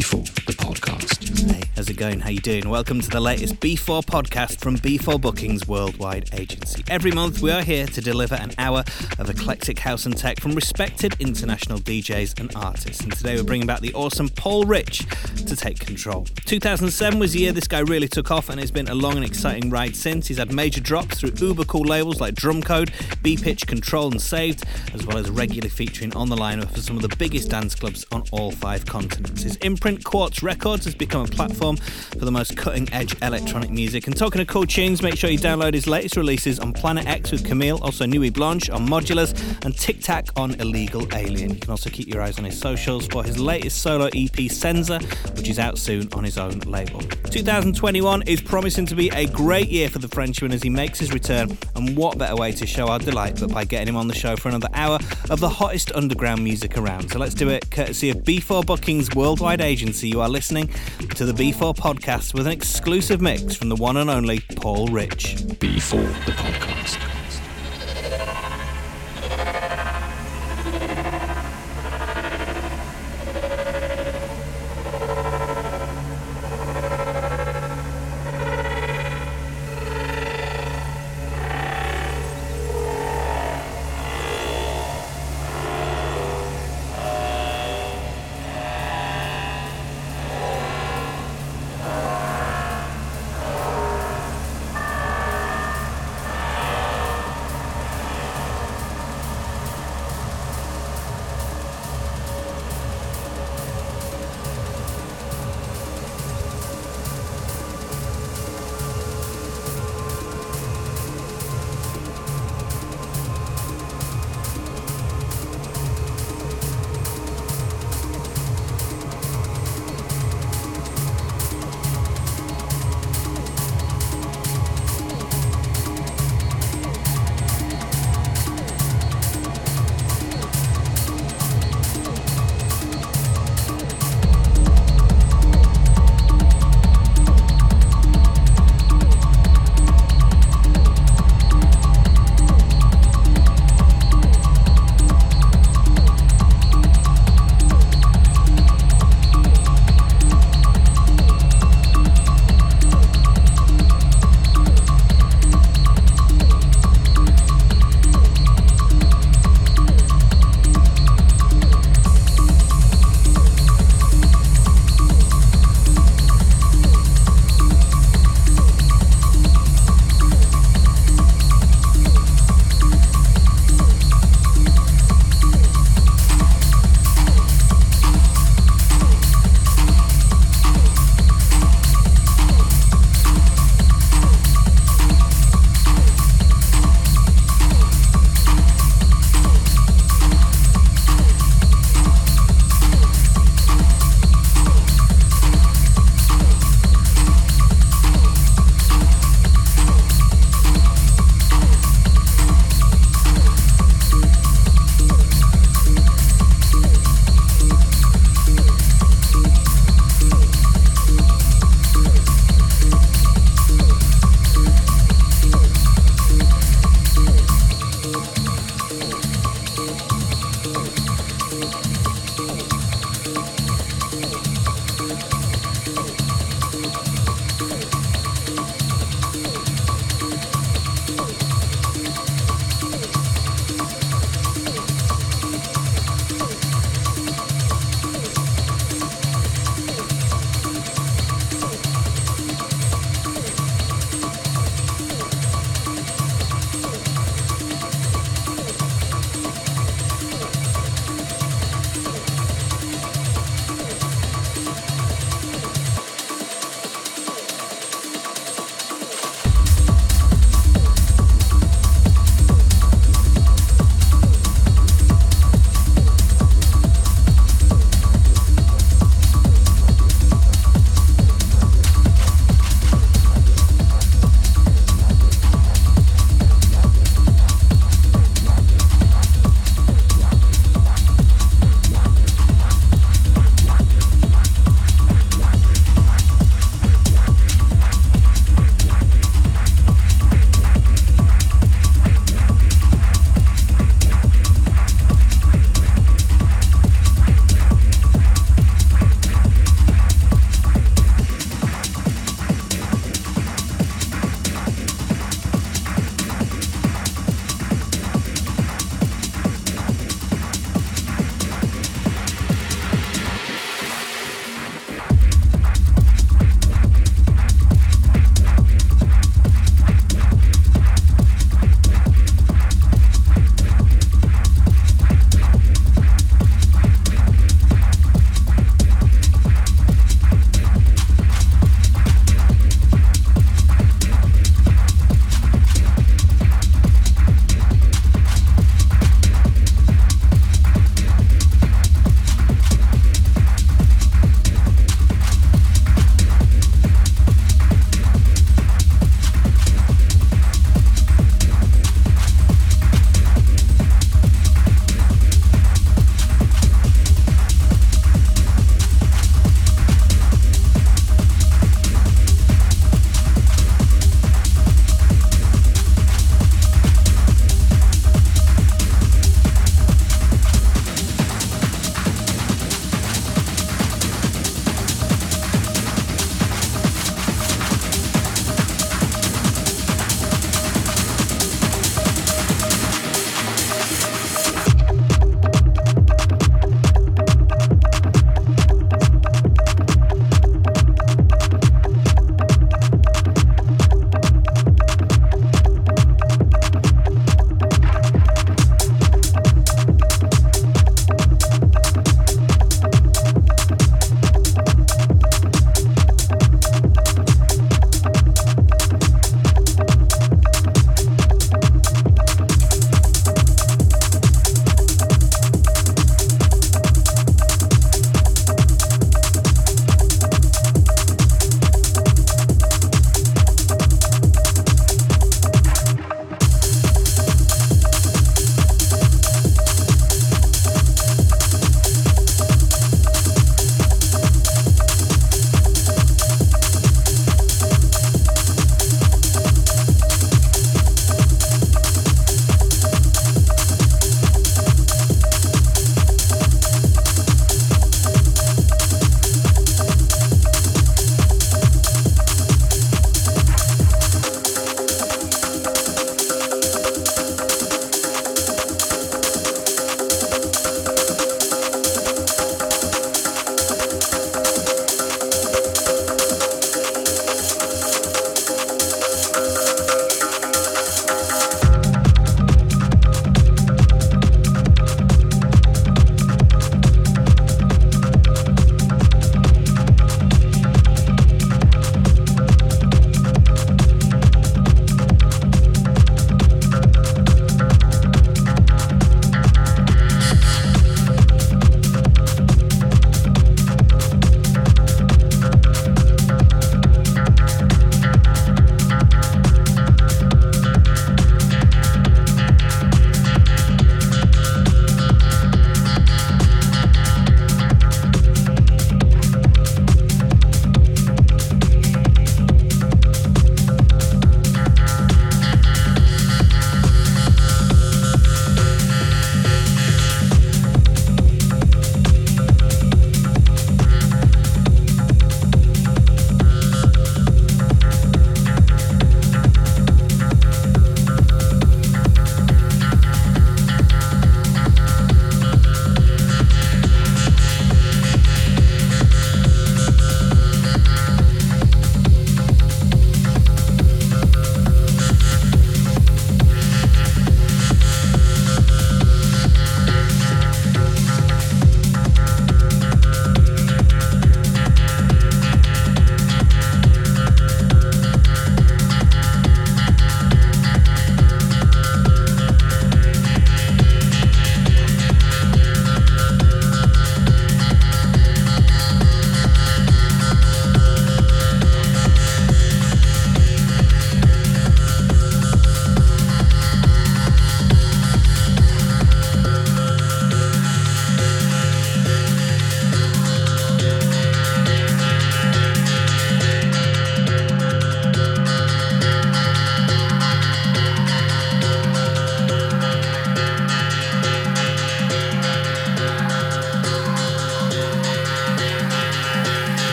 B4, the podcast. How's it going? How you doing? Welcome to the latest B4 podcast from B4 Bookings Worldwide Agency. Every month we are here to deliver an hour of eclectic house and tech from respected international DJs and artists. And today we're bringing back the awesome Paul Ritch to take control. 2007 was the year this guy really took off and it's been a long and exciting ride since. He's had major drops through uber cool labels like Drumcode, B-Pitch, Control and Saved, as well as regularly featuring on the lineup for some of the biggest dance clubs on all five continents. His imprint Quartz Records has become a platform for the most cutting edge electronic music. And talking of cool tunes, make sure you download his latest releases on Planet X with Kmyle, also Nuit Blanche on Modularz, and Tiktak on Illegal Alien. You can also keep your eyes on his socials for his latest solo EP, Senza, which is out soon on his own label. 2021 is promising to be a great year for the Frenchman as he makes his return, and what better way to show our delight but by getting him on the show for another hour of the hottest underground music around. So let's do it courtesy of B4 Bookings Worldwide Agency. You are listening to the B4 podcast with an exclusive mix from the one and only Paul Ritch. B4, the podcast.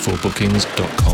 B4bookings.com. Oh,